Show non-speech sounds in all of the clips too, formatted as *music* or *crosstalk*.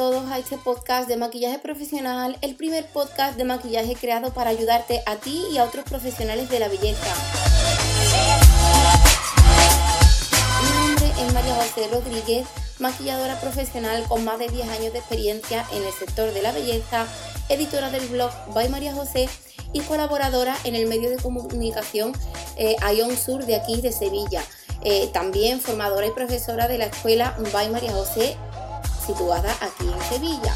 todos a este podcast de maquillaje profesional, el primer podcast de maquillaje creado para ayudarte a ti y a otros profesionales de la belleza. María José Rodríguez, maquilladora profesional con más de 10 años de experiencia en el sector de la belleza, editora del blog By María José y colaboradora en el medio de comunicación eh, Ion Sur de aquí de Sevilla. Eh, también formadora y profesora de la escuela By María José, situada aquí en Sevilla.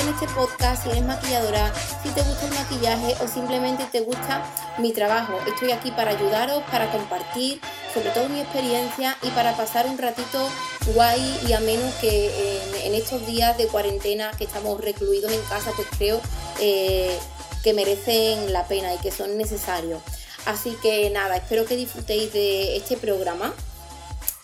Con este podcast si eres maquilladora, si te gusta el maquillaje o simplemente te gusta mi trabajo. Estoy aquí para ayudaros, para compartir sobre todo mi experiencia y para pasar un ratito guay y ameno que en, en estos días de cuarentena que estamos recluidos en casa, pues creo eh, que merecen la pena y que son necesarios. Así que nada, espero que disfrutéis de este programa.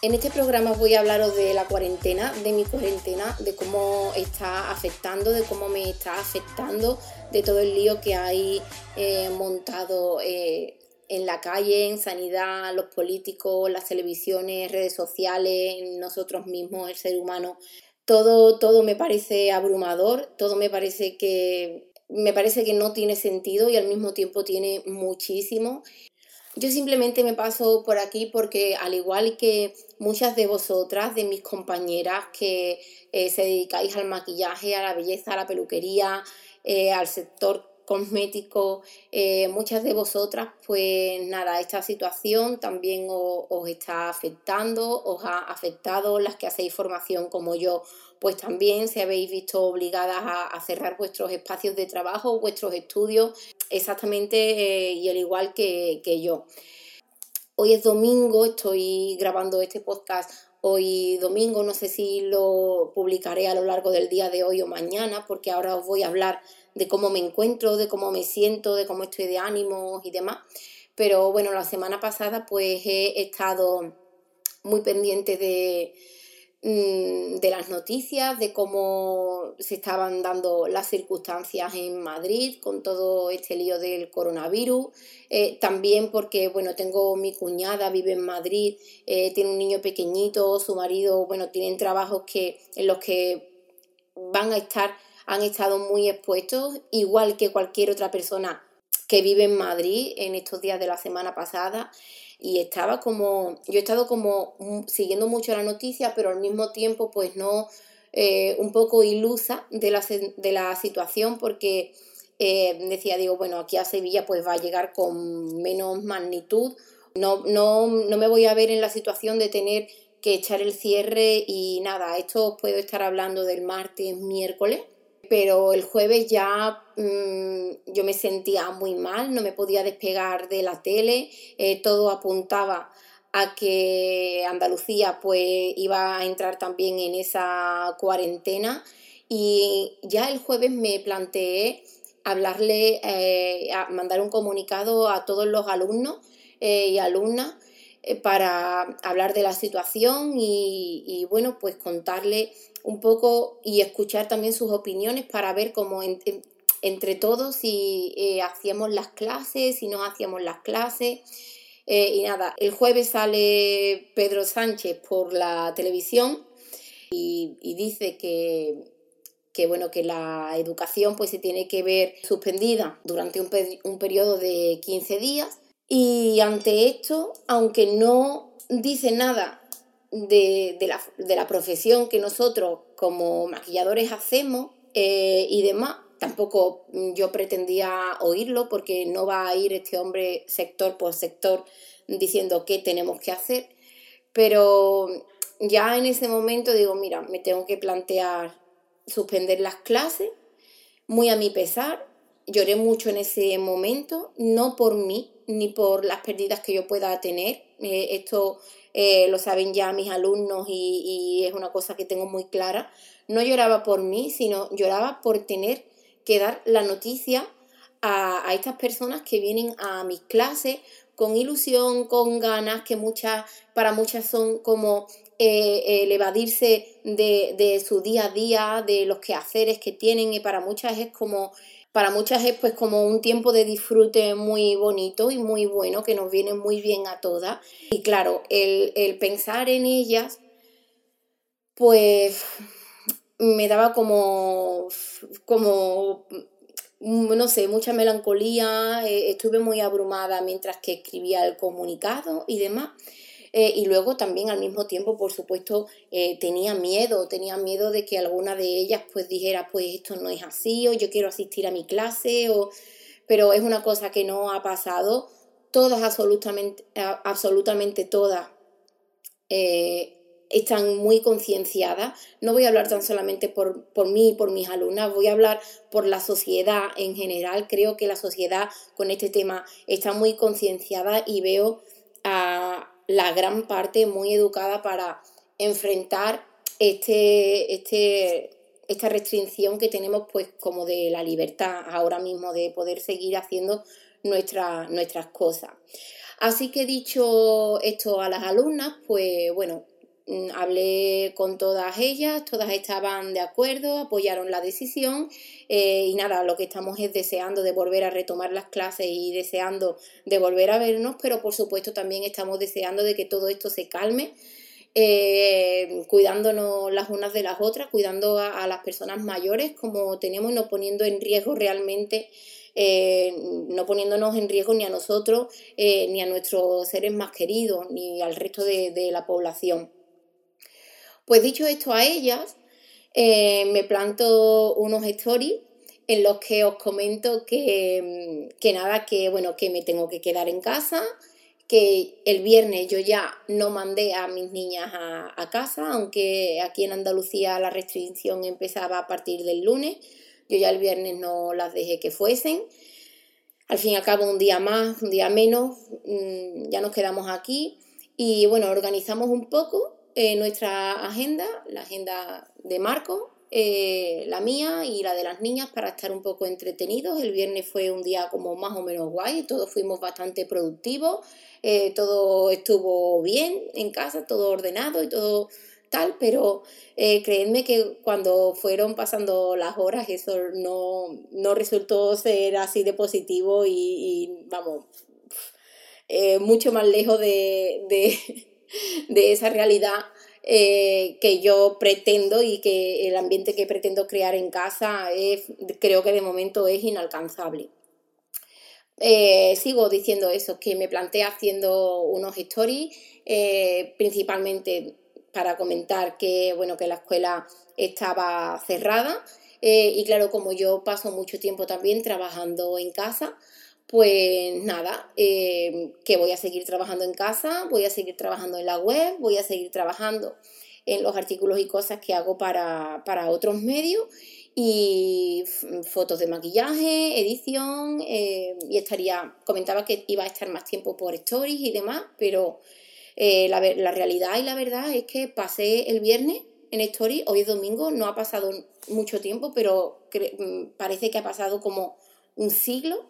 En este programa voy a hablaros de la cuarentena, de mi cuarentena, de cómo está afectando, de cómo me está afectando, de todo el lío que hay eh, montado eh, en la calle, en sanidad, los políticos, las televisiones, redes sociales, nosotros mismos, el ser humano. Todo, todo me parece abrumador, todo me parece que me parece que no tiene sentido y al mismo tiempo tiene muchísimo. Yo simplemente me paso por aquí porque al igual que muchas de vosotras, de mis compañeras que eh, se dedicáis al maquillaje, a la belleza, a la peluquería, eh, al sector cosmético, eh, muchas de vosotras, pues nada, esta situación también os, está afectando, os ha afectado, las que hacéis formación como yo, pues también se habéis visto obligadas a, cerrar vuestros espacios de trabajo, vuestros estudios, exactamente y al igual que yo. Hoy es domingo, estoy grabando este podcast hoy domingo, no sé si lo publicaré a lo largo del día de hoy o mañana, porque ahora os voy a hablar de cómo me encuentro, de cómo me siento, de cómo estoy de ánimos y demás. Pero bueno, la semana pasada pues he estado muy pendiente de, de las noticias, de cómo se estaban dando las circunstancias en Madrid con todo este lío del coronavirus. Eh, también porque, bueno, tengo mi cuñada, vive en Madrid, eh, tiene un niño pequeñito, su marido, bueno, tienen trabajos que, en los que van a estar han estado muy expuestos, igual que cualquier otra persona que vive en Madrid en estos días de la semana pasada. Y estaba como, yo he estado como siguiendo mucho la noticia, pero al mismo tiempo pues no, eh, un poco ilusa de la, de la situación porque eh, decía, digo, bueno, aquí a Sevilla pues va a llegar con menos magnitud. No, no, no me voy a ver en la situación de tener que echar el cierre y nada, esto os puedo estar hablando del martes, miércoles, pero el jueves ya mmm, yo me sentía muy mal, no me podía despegar de la tele, eh, todo apuntaba a que Andalucía pues iba a entrar también en esa cuarentena y ya el jueves me planteé hablarle, eh, a mandar un comunicado a todos los alumnos eh, y alumnas para hablar de la situación y, y bueno, pues contarle un poco y escuchar también sus opiniones para ver cómo en, en, entre todos si eh, hacíamos las clases, si no hacíamos las clases. Eh, y nada, el jueves sale Pedro Sánchez por la televisión y, y dice que, que, bueno, que la educación pues, se tiene que ver suspendida durante un, un periodo de 15 días. Y ante esto, aunque no dice nada de, de, la, de la, profesión que nosotros como maquilladores hacemos eh, y demás. Tampoco yo pretendía oírlo porque no va a ir este hombre sector por sector diciendo qué tenemos que hacer. Pero ya en ese momento digo, mira, me tengo que plantear suspender las clases, muy a mi pesar. Lloré mucho en ese momento, no por mí, ni por las pérdidas que yo pueda tener. Eh, esto eh, lo saben ya mis alumnos y, es una cosa que tengo muy clara. No lloraba por mí, sino lloraba por tener que dar la noticia a, a estas personas que vienen a mis clases con ilusión, con ganas, que muchas, para muchas son como eh, el evadirse de, de, su día a día, de los quehaceres que tienen y para muchas es como para muchas es pues como un tiempo de disfrute muy bonito y muy bueno que nos viene muy bien a todas. Y claro, el, el pensar en ellas pues me daba como, como no sé, mucha melancolía, eh, estuve muy abrumada mientras que escribía el comunicado y demás. Eh, y luego también al mismo tiempo, por supuesto, eh, tenía miedo, tenía miedo de que alguna de ellas pues dijera, pues esto no es así, o yo quiero asistir a mi clase, o... pero es una cosa que no ha pasado. Todas, absolutamente, absolutamente todas, están muy concienciadas. No voy a hablar tan solamente por, por mí y por mis alumnas, voy a hablar por la sociedad en general. Creo que la sociedad con este tema está muy concienciada y veo a la gran parte muy educada para enfrentar este, este, esta restricción que tenemos pues como de la libertad ahora mismo de poder seguir haciendo nuestras cosas. Así que dicho esto a las alumnas, pues bueno, hablé con todas ellas, todas estaban de acuerdo, apoyaron la decisión eh, y nada, lo que estamos es deseando de volver a retomar las clases y deseando de volver a vernos, pero por supuesto también estamos deseando de que todo esto se calme. Eh, cuidándonos las unas de las otras, cuidando a, las personas mayores como tenemos y no poniendo en riesgo realmente eh, no poniéndonos en riesgo ni a nosotros, ni a nuestros seres más queridos, ni al resto de la población. Pues dicho esto a ellas, eh, me planto unos stories en los que os comento que, que, nada, que bueno, que me tengo que quedar en casa, que el viernes yo ya no mandé a mis niñas a, a, casa, aunque aquí en Andalucía la restricción empezaba a partir del lunes, yo ya el viernes no las dejé que fuesen. Al fin y al cabo un día más, un día menos, mm, ya nos quedamos aquí y bueno, organizamos un poco eh, nuestra agenda, la agenda de Marco, eh, la mía y la de las niñas para estar un poco entretenidos. El viernes fue un día como más o menos guay, todos fuimos bastante productivos, eh, todo estuvo bien en casa, todo ordenado y todo tal, pero creedme que cuando fueron pasando las horas eso no, resultó ser así de positivo y, vamos, mucho más lejos de esa realidad eh, que yo pretendo y que el ambiente que pretendo crear en casa es, creo que de momento es inalcanzable. Eh, sigo diciendo eso, que me planteé haciendo unos stories, eh, principalmente para comentar que, bueno, que la escuela estaba cerrada. y claro, como yo paso mucho tiempo también trabajando en casa, pues nada, eh, que voy a seguir trabajando en casa, voy a seguir trabajando en la web, voy a seguir trabajando en los artículos y cosas que hago para, otros medios y fotos de maquillaje, edición eh, y estaría, comentaba que iba a estar más tiempo por stories y demás, pero eh, la, la, realidad y la verdad es que pasé el viernes en stories, hoy es domingo, no ha pasado mucho tiempo, pero mm, parece que ha pasado como un siglo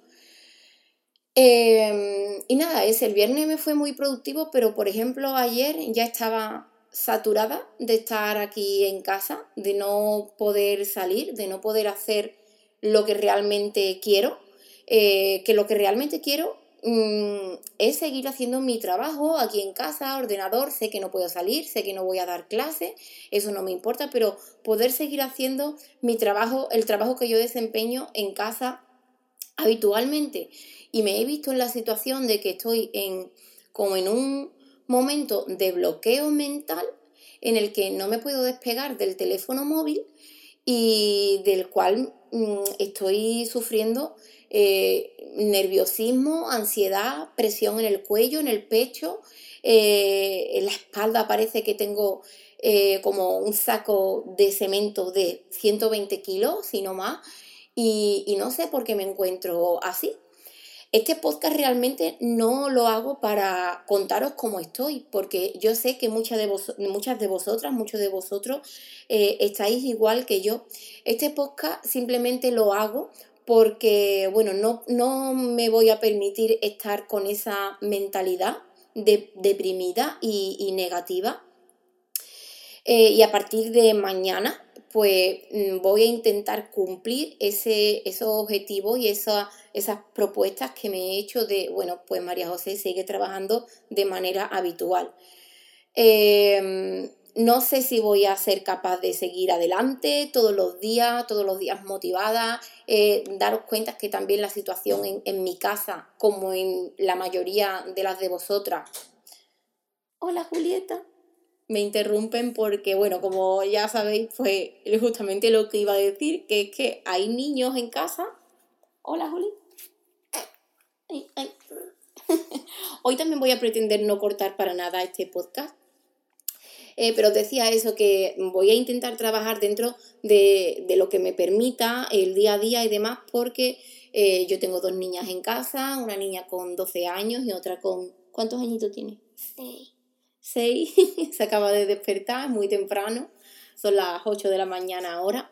Em, y nada, ese el viernes me fue muy productivo, pero por ejemplo ayer ya estaba saturada de estar aquí en casa, de no poder salir, de no poder hacer lo que realmente quiero, eh, que lo que realmente quiero mm, es seguir haciendo mi trabajo aquí en casa, ordenador, sé que no puedo salir, sé que no voy a dar clase, eso no me importa, pero poder seguir haciendo mi trabajo, el trabajo que yo desempeño en casa habitualmente y me he visto en la situación de que estoy en como en un momento de bloqueo mental en el que no me puedo despegar del teléfono móvil y del cual mm, estoy sufriendo eh, nerviosismo, ansiedad, presión en el cuello, en el pecho, eh, en la espalda parece que tengo eh, como un saco de cemento de 120 kilos, si no más, y no sé por qué me encuentro así. Este podcast realmente no lo hago para contaros cómo estoy, porque yo sé que muchas de, muchas de vosotras, muchos de vosotros eh, estáis igual que yo. Este podcast simplemente lo hago porque, bueno, no, no me voy a permitir estar con esa mentalidad deprimida y, negativa. Eh, y a partir de mañana, pues voy a intentar cumplir ese, esos objetivos y esas propuestas que me he hecho de, bueno, pues María José sigue trabajando de manera habitual. Em, no sé si voy a ser capaz de seguir adelante todos los días, todos los días motivada. Eh, daros cuenta que también la situación en, en, mi casa, como en la mayoría de las de vosotras. Hola Julieta me interrumpen porque, bueno, como ya sabéis, fue justamente lo que iba a decir, que es que hay niños en casa. Hola, Juli. *laughs* Hoy también voy a pretender no cortar para nada este podcast. Eh, pero decía eso, que voy a intentar trabajar dentro de, de, lo que me permita el día a día y demás, porque eh, yo tengo dos niñas en casa, una niña con 12 años y otra con... ¿Cuántos añitos tiene? 6. 6, *laughs* se acaba de despertar, es muy temprano, son las 8 de la mañana ahora.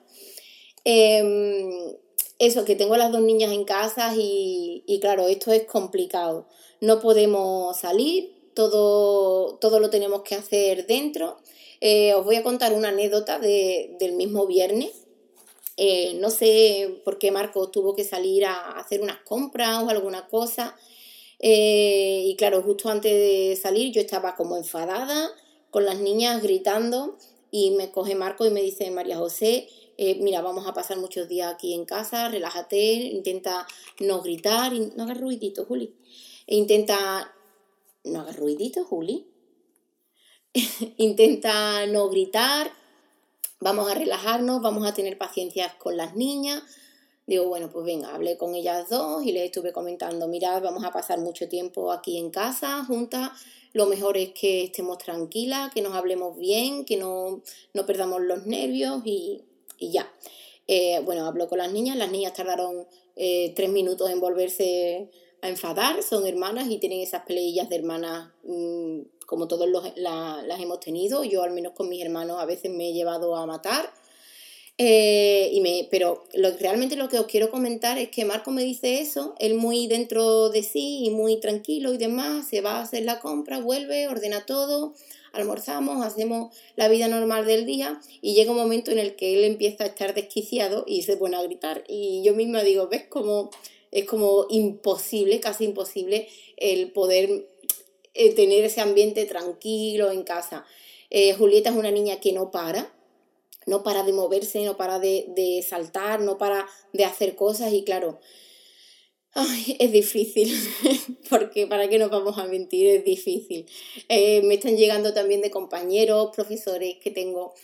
Em, eso, que tengo las dos niñas en casa y, y, claro, esto es complicado. No podemos salir, todo, todo lo tenemos que hacer dentro. Eh, os voy a contar una anécdota de, del mismo viernes. Eh, no sé por qué Marcos tuvo que salir a hacer unas compras o alguna cosa eh, y claro, justo antes de salir yo estaba como enfadada, con las niñas gritando, y me coge Marco y me dice, María José, mira, vamos a pasar muchos días aquí en casa, relájate, intenta no gritar, no hagas ruidito, Juli. E intenta no hagas ruidito, Juli. *laughs* Intenta no gritar, vamos a relajarnos, vamos a tener paciencia con las niñas. Digo, bueno, pues venga, hablé con ellas dos y les estuve comentando, mirad, vamos a pasar mucho tiempo aquí en casa juntas, lo mejor es que estemos tranquilas, que nos hablemos bien, que no, perdamos los nervios y, ya. Eh, bueno, hablo con las niñas, las niñas tardaron eh, tres minutos en volverse a enfadar, son hermanas y tienen esas peleillas de hermanas mm, como todos los, las hemos tenido. Yo al menos con mis hermanos a veces me he llevado a matar. Eh, y me, pero lo, realmente lo que os quiero comentar es que Marco me dice eso, él muy dentro de sí y muy tranquilo y demás, se va a hacer la compra, vuelve, ordena todo, almorzamos, hacemos la vida normal del día y llega un momento en el que él empieza a estar desquiciado y se pone a gritar. Y yo misma digo, ¿ves cómo es como imposible, casi imposible, el poder eh, tener ese ambiente tranquilo en casa. Eh, Julieta es una niña que no para, no para de moverse, no para de, saltar, no para de hacer cosas y claro, es difícil, *laughs* porque para qué nos vamos a mentir, es difícil. Eh, me están llegando también de compañeros, profesores que tengo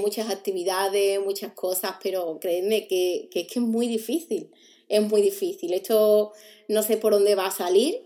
muchas actividades, muchas cosas, pero créeme que, que es que es muy difícil es muy difícil. Esto no sé por dónde va a salir.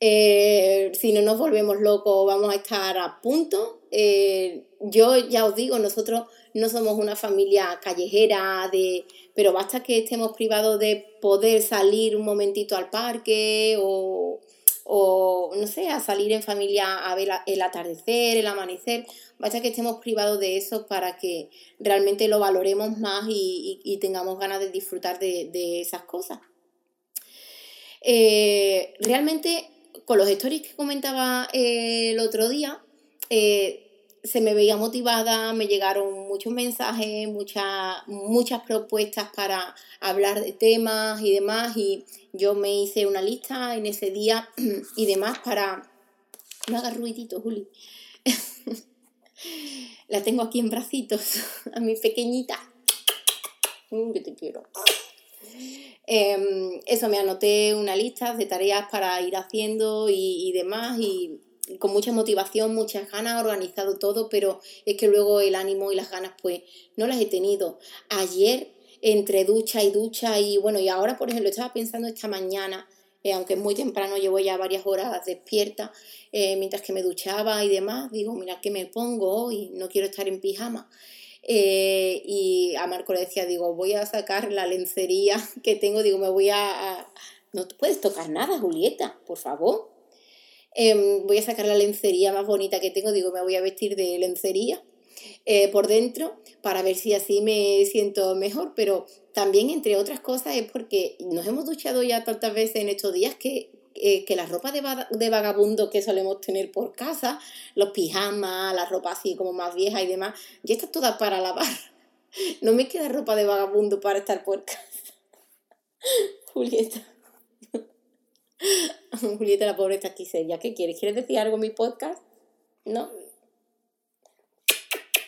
Eh, si no nos volvemos locos, vamos a estar a punto. Eh, yo ya os digo, nosotros no somos una familia callejera, de, pero basta que estemos privados de poder salir un momentito al parque o, o no sé, a salir en familia a ver el atardecer, el amanecer. Basta que estemos privados de eso para que realmente lo valoremos más y, tengamos ganas de disfrutar de, esas cosas. Eh, realmente, con los stories que comentaba eh, el otro día, eh, se me veía motivada, me llegaron muchos mensajes, muchas, propuestas para hablar de temas y demás, y yo me hice una lista en ese día *clears throat* y demás para... No hagas ruidito, Juli. *laughs* La tengo aquí en bracitos, *laughs* a mi pequeñita. Mm, que te quiero. Em, eso, me anoté una lista de tareas para ir haciendo y, y demás, y con mucha motivación, muchas ganas, organizado todo, pero es que luego el ánimo y las ganas pues no las he tenido. Ayer entre ducha y ducha y bueno, y ahora por ejemplo estaba pensando esta mañana, eh, aunque es muy temprano, llevo ya varias horas despierta, eh, mientras que me duchaba y demás, digo, mira que me pongo hoy, no quiero estar en pijama. Eh, y a Marco le decía, digo, voy a sacar la lencería *laughs* que tengo, digo, me voy a... a... No puedes tocar nada, Julieta, por favor. Em, voy a sacar la lencería más bonita que tengo, digo, me voy a vestir de lencería eh, por dentro para ver si así me siento mejor, pero también entre otras cosas es porque nos hemos duchado ya tantas veces en estos días que eh, que la ropa de, vagabundo que solemos tener por casa, los pijamas, la ropa así como más vieja y demás, ya está toda para lavar. *laughs* No me queda ropa de vagabundo para estar por casa. *laughs* Julieta. *laughs* Julieta, la pobre está aquí ¿Ya ¿Qué quieres? ¿Quieres decir algo en mi podcast? ¿No?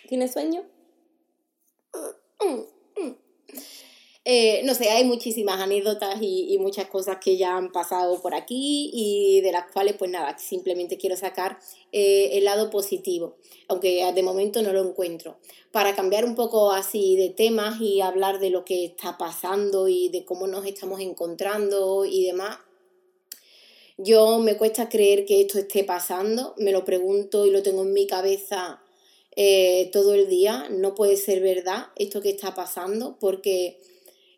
¿Tienes sueño? Eh, no sé, hay muchísimas anécdotas y, muchas cosas que ya han pasado por aquí y de las cuales, pues nada, simplemente quiero sacar eh, el lado positivo, aunque de momento no lo encuentro. Para cambiar un poco así de temas y hablar de lo que está pasando y de cómo nos estamos encontrando y demás, yo me cuesta creer que esto esté pasando, me lo pregunto y lo tengo en mi cabeza eh, todo el día. No puede ser verdad esto que está pasando porque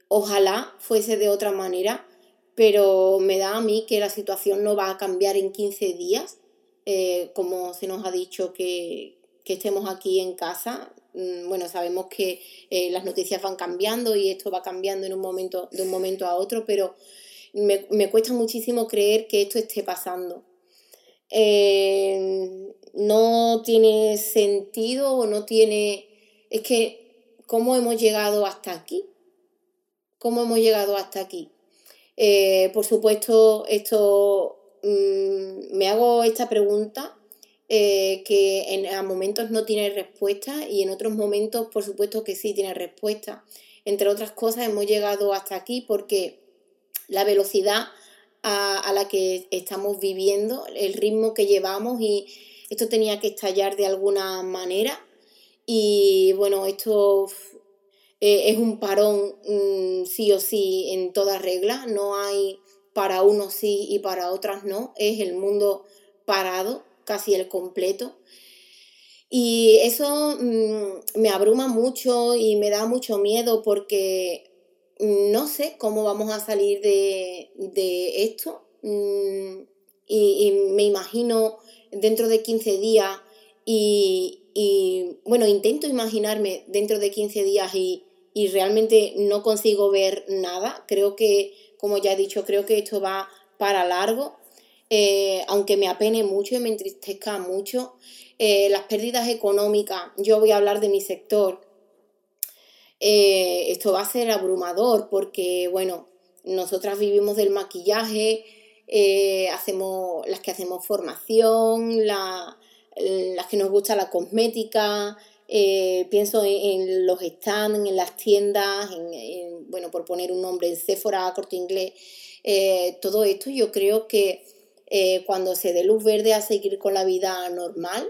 ojalá fuese de otra manera, pero me da a mí que la situación no va a cambiar en 15 días, eh, como se nos ha dicho que, estemos aquí en casa. Mm, bueno, sabemos que eh, las noticias van cambiando y esto va cambiando en un momento, de un momento a otro, pero me, me cuesta muchísimo creer que esto esté pasando. Eh, no tiene sentido o no tiene... Es que, ¿cómo hemos llegado hasta aquí? ¿Cómo hemos llegado hasta aquí? Eh, por supuesto, esto mm, me hago esta pregunta eh, que en, a momentos no tiene respuesta y en otros momentos, por supuesto, que sí tiene respuesta. Entre otras cosas, hemos llegado hasta aquí porque la velocidad a, a la que estamos viviendo, el ritmo que llevamos y esto tenía que estallar de alguna manera. Y bueno, esto eh, es un parón mm, sí o sí en toda regla, no hay para unos sí y para otras no, es el mundo parado, casi el completo. Y eso mm, me abruma mucho y me da mucho miedo porque no sé cómo vamos a salir de, esto. Mm, y, me imagino dentro de 15 días y, bueno, intento imaginarme dentro de 15 días y, realmente no consigo ver nada. Creo que, como ya he dicho, creo que esto va para largo, eh, aunque me apene mucho y me entristezca mucho. Eh, las pérdidas económicas, yo voy a hablar de mi sector, eh, esto va a ser abrumador porque, bueno, nosotras vivimos del maquillaje, eh, hacemos, las que hacemos formación, las que nos gusta la cosmética, eh, pienso en, los stands, en las tiendas, en, bueno, por poner un nombre, en Sephora, Corte Inglés, todo esto yo creo que cuando se dé luz verde a seguir con la vida normal,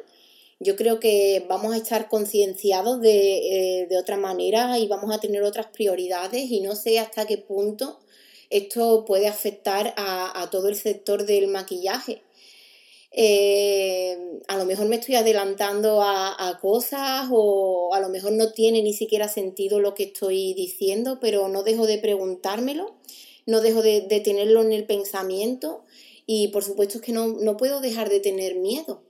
yo creo que vamos a estar concienciados de, de otra manera y vamos a tener otras prioridades y no sé hasta qué punto esto puede afectar a, todo el sector del maquillaje. Eh, a lo mejor me estoy adelantando a, cosas o a lo mejor no tiene ni siquiera sentido lo que estoy diciendo, pero no dejo de preguntármelo, no dejo de, tenerlo en el pensamiento y por supuesto es que no, no puedo dejar de tener miedo,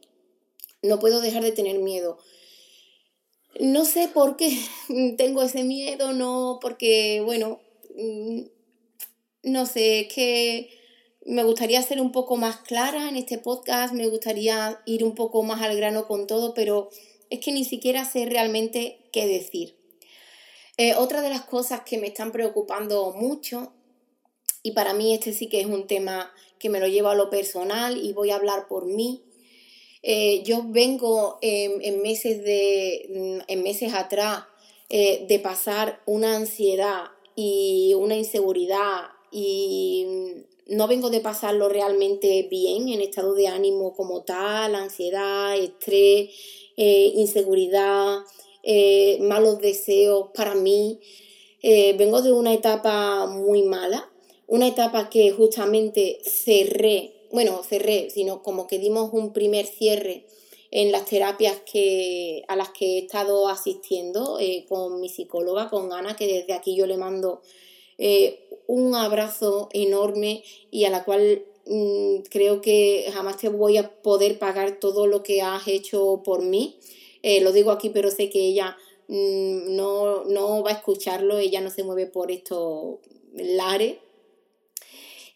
no puedo dejar de tener miedo. No sé por qué *laughs* tengo ese miedo, no, porque, bueno, mm, no sé, es que me gustaría ser un poco más clara en este podcast, me gustaría ir un poco más al grano con todo, pero es que ni siquiera sé realmente qué decir. Eh, otra de las cosas que me están preocupando mucho, y para mí este sí que es un tema que me lo llevo a lo personal y voy a hablar por mí, eh, yo vengo en, meses de, en meses atrás eh, de pasar una ansiedad y una inseguridad y no vengo de pasarlo realmente bien en estado de ánimo como tal, ansiedad, estrés, eh, inseguridad, malos deseos para mí. Vengo de una etapa muy mala, una etapa que justamente cerré, bueno, cerré, sino como que dimos un primer cierre en las terapias que, a las que he estado asistiendo con mi psicóloga, con Ana, que desde aquí yo le mando un abrazo enorme y a la cual mm, creo que jamás te voy a poder pagar todo lo que has hecho por mí. Eh, lo digo aquí, pero sé que ella mm, no, va a escucharlo, ella no se mueve por estos lares.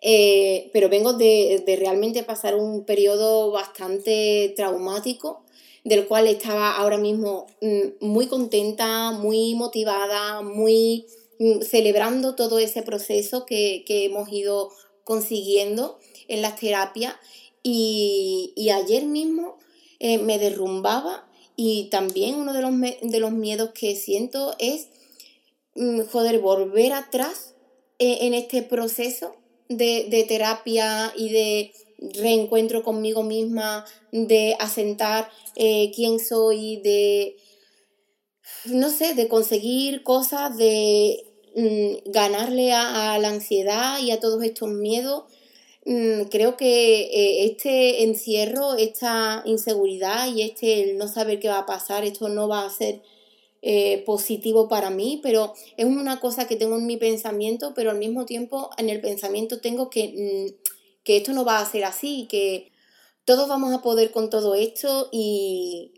Eh, pero vengo de, de, realmente pasar un periodo bastante traumático, del cual estaba ahora mismo mm, muy contenta, muy motivada, muy mm, celebrando todo ese proceso que, que hemos ido consiguiendo en las terapias. Y, y ayer mismo eh, me derrumbaba y también uno de los, de los miedos que siento es, mm, joder, volver atrás eh, en este proceso de, terapia y de reencuentro conmigo misma, de asentar eh, quién soy, de, no sé, de conseguir cosas, de mm, ganarle a, la ansiedad y a todos estos miedos. Mm, creo que eh, este encierro, esta inseguridad y este no saber qué va a pasar, esto no va a ser eh, positivo para mí, pero es una cosa que tengo en mi pensamiento, pero al mismo tiempo en el pensamiento tengo que, mm, que esto no va a ser así, que todos vamos a poder con todo esto y,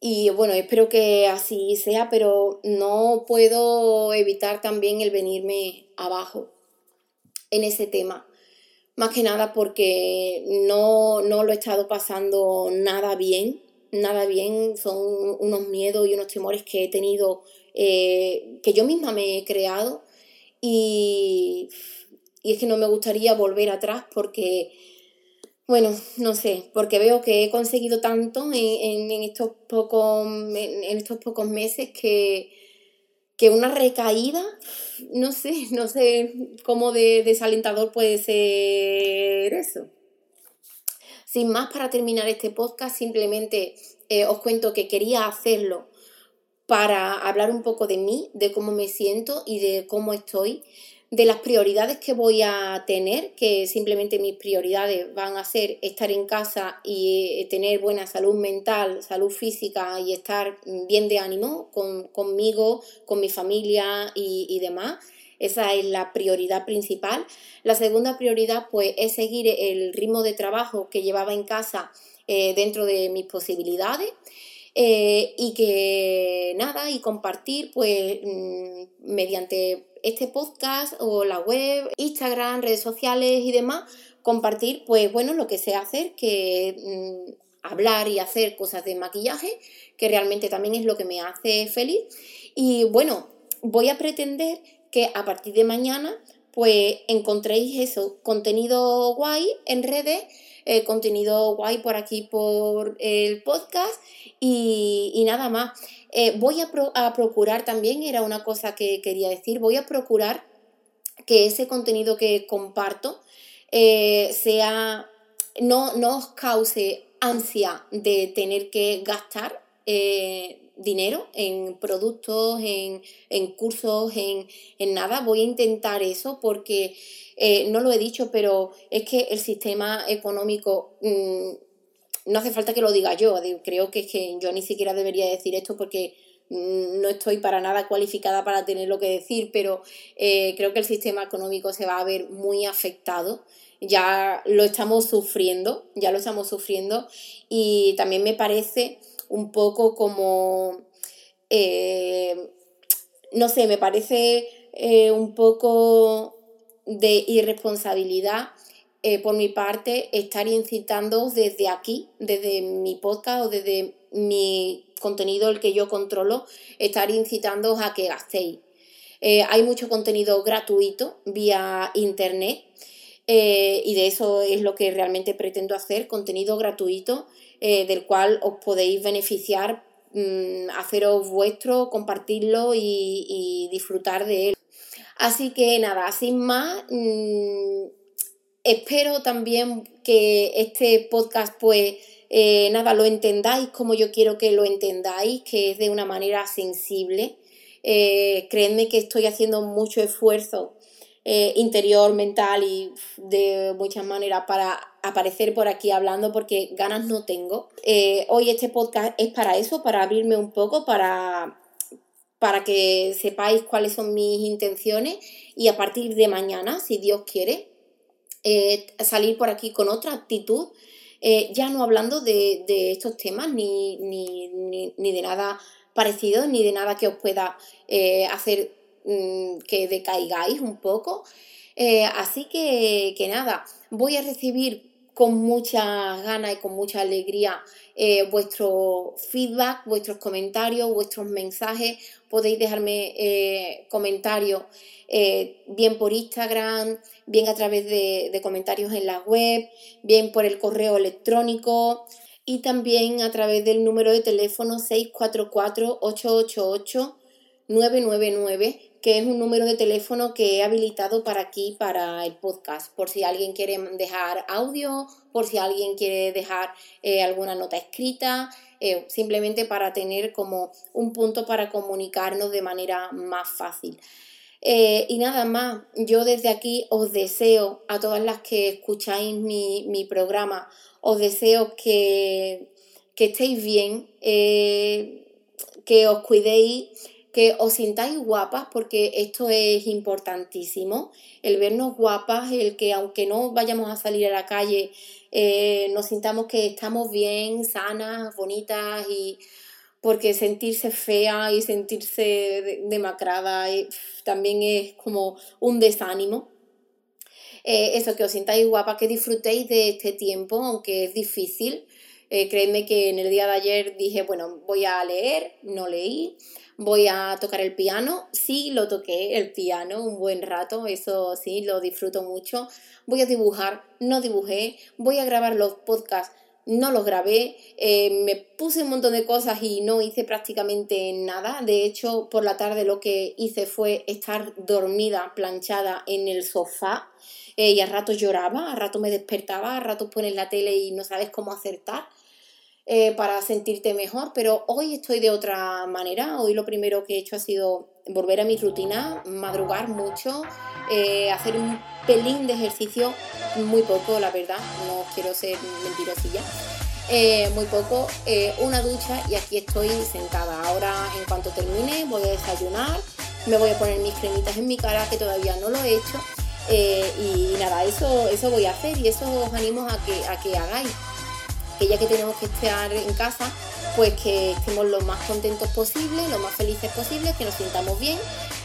y bueno, espero que así sea, pero no puedo evitar también el venirme abajo en ese tema. Más que nada porque no, lo he estado pasando nada bien, nada bien, son unos miedos y unos temores que he tenido, eh, que yo misma me he creado y, es que no me gustaría volver atrás porque, bueno, no sé, porque veo que he conseguido tanto en, estos, pocos, en estos pocos meses que que una recaída, no sé, no sé cómo de desalentador puede ser eso. Sin más, para terminar este podcast, simplemente eh, os cuento que quería hacerlo para hablar un poco de mí, de cómo me siento y de cómo estoy de las prioridades que voy a tener, que simplemente mis prioridades van a ser estar en casa y eh, tener buena salud mental, salud física y estar bien de ánimo conmigo, con mi familia y, demás. Esa es la prioridad principal. La segunda prioridad pues es seguir el ritmo de trabajo que llevaba en casa eh, dentro de mis posibilidades. Eh, y que nada, y compartir pues mm, mediante este podcast o la web, Instagram, redes sociales y demás, compartir, pues bueno, lo que sé hacer, que mm, hablar y hacer cosas de maquillaje, que realmente también es lo que me hace feliz. Y bueno, voy a pretender que a partir de mañana, pues encontréis eso, contenido guay en redes, eh, contenido guay por aquí por el podcast y, y nada más. Eh, voy a, procurar también, era una cosa que quería decir, voy a procurar que ese contenido que comparto eh, sea, no, no, os cause ansia de tener que gastar dinero en productos, en, cursos, en, nada. Voy a intentar eso porque no lo he dicho, pero es que el sistema económico mm, no hace falta que lo diga yo, creo que es que yo ni siquiera debería decir esto porque mm, no estoy para nada cualificada para tener lo que decir, pero eh, creo que el sistema económico se va a ver muy afectado. Ya lo estamos sufriendo, ya lo estamos sufriendo y también me parece un poco como, eh, no sé, me parece eh, un poco de irresponsabilidad eh, por mi parte, estar incitando desde aquí, desde mi podcast o desde mi contenido, el que yo controlo, estar incitando a que gastéis. Hay mucho contenido gratuito vía internet y de eso es lo que realmente pretendo hacer, contenido gratuito del cual os podéis beneficiar, mm, haceros vuestro, compartirlo y, disfrutar de él. Así que nada, sin más, mm, Espero también que este podcast, pues, eh, nada, lo entendáis como yo quiero que lo entendáis, que es de una manera sensible. Eh, creedme que estoy haciendo mucho esfuerzo eh, interior, mental y de muchas maneras para aparecer por aquí hablando porque ganas no tengo. hoy este podcast es para eso, para abrirme un poco, para, para que sepáis cuáles son mis intenciones y a partir de mañana, si Dios quiere, eh, salir por aquí con otra actitud, eh, ya no hablando de, estos temas ni, ni, de nada parecido, ni de nada que os pueda eh, hacer mm, que decaigáis un poco, Eh, así que, que nada, voy a recibir con muchas ganas y con mucha alegría eh, vuestro feedback, vuestros comentarios, vuestros mensajes. Podéis dejarme eh, comentarios eh, bien por Instagram, bien a través de, de comentarios en la web, bien por el correo electrónico y también a través del número de teléfono 644-888-999 que es un número de teléfono que he habilitado para aquí, para el podcast, por si alguien quiere dejar audio, por si alguien quiere dejar eh, alguna nota escrita, eh, simplemente para tener como un punto para comunicarnos de manera más fácil. Eh, y nada más, yo desde aquí os deseo a todas las que escucháis mi, programa, os deseo que, que estéis bien, que os cuidéis que os sintáis guapas, porque esto es importantísimo, el vernos guapas, el que aunque no vayamos a salir a la calle, eh, nos sintamos que estamos bien, sanas, bonitas y porque sentirse fea y sentirse demacrada eh, también es como un desánimo. Eh, eso, que os sintáis guapas, que disfrutéis de este tiempo, aunque es difícil. créeme que en el día de ayer dije, bueno, voy a leer, no leí, Voy a tocar el piano, sí lo toqué el piano un buen rato, eso sí, lo disfruto mucho. Voy a dibujar, no dibujé. Voy a grabar los podcasts, no los grabé. Eh, me puse un montón de cosas y no hice prácticamente nada. De hecho, por la tarde lo que hice fue estar dormida, planchada en el sofá. Eh, y a rato lloraba, a rato me despertaba, a rato pones la tele y no sabes cómo acertar. Eh, para sentirte mejor, pero hoy estoy de otra manera. Hoy lo primero que he hecho ha sido volver a mi rutina, madrugar mucho, eh, hacer un pelín de ejercicio, muy poco, la verdad, no quiero ser mentirosilla. Eh, muy poco, una ducha y aquí estoy sentada. Ahora en cuanto termine voy a desayunar, me voy a poner mis cremitas en mi cara que todavía no lo he hecho y nada, eso, eso voy a hacer y eso os animo a que, a que hagáis que ya que tenemos que estar en casa, pues que estemos lo más contentos posible, lo más felices posible, que nos sintamos bien,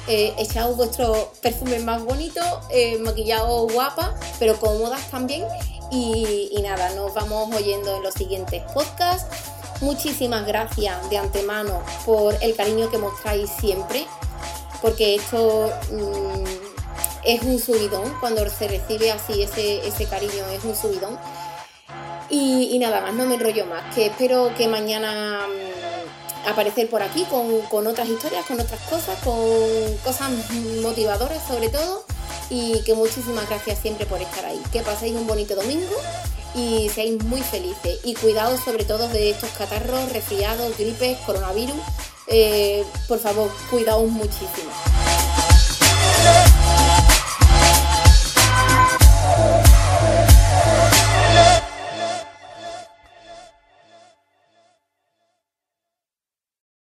eh, echaos vuestros perfumes más bonitos, eh, maquillados guapas, pero cómodas también. Y, nada, nos vamos oyendo en los siguientes podcasts. Muchísimas gracias de antemano por el cariño que mostráis siempre, porque esto mm, es un subidón, cuando se recibe así ese cariño es un subidón. Y, nada más, no me enrollo más, que espero que mañana mm, aparecer por aquí con, otras historias, con otras cosas, con cosas motivadoras sobre todo. Y que muchísimas gracias siempre por estar ahí. Que paséis un bonito domingo y seáis muy felices. Y cuidados sobre todo de estos catarros, resfriados, gripes, coronavirus. Eh, por favor, cuidaos muchísimo.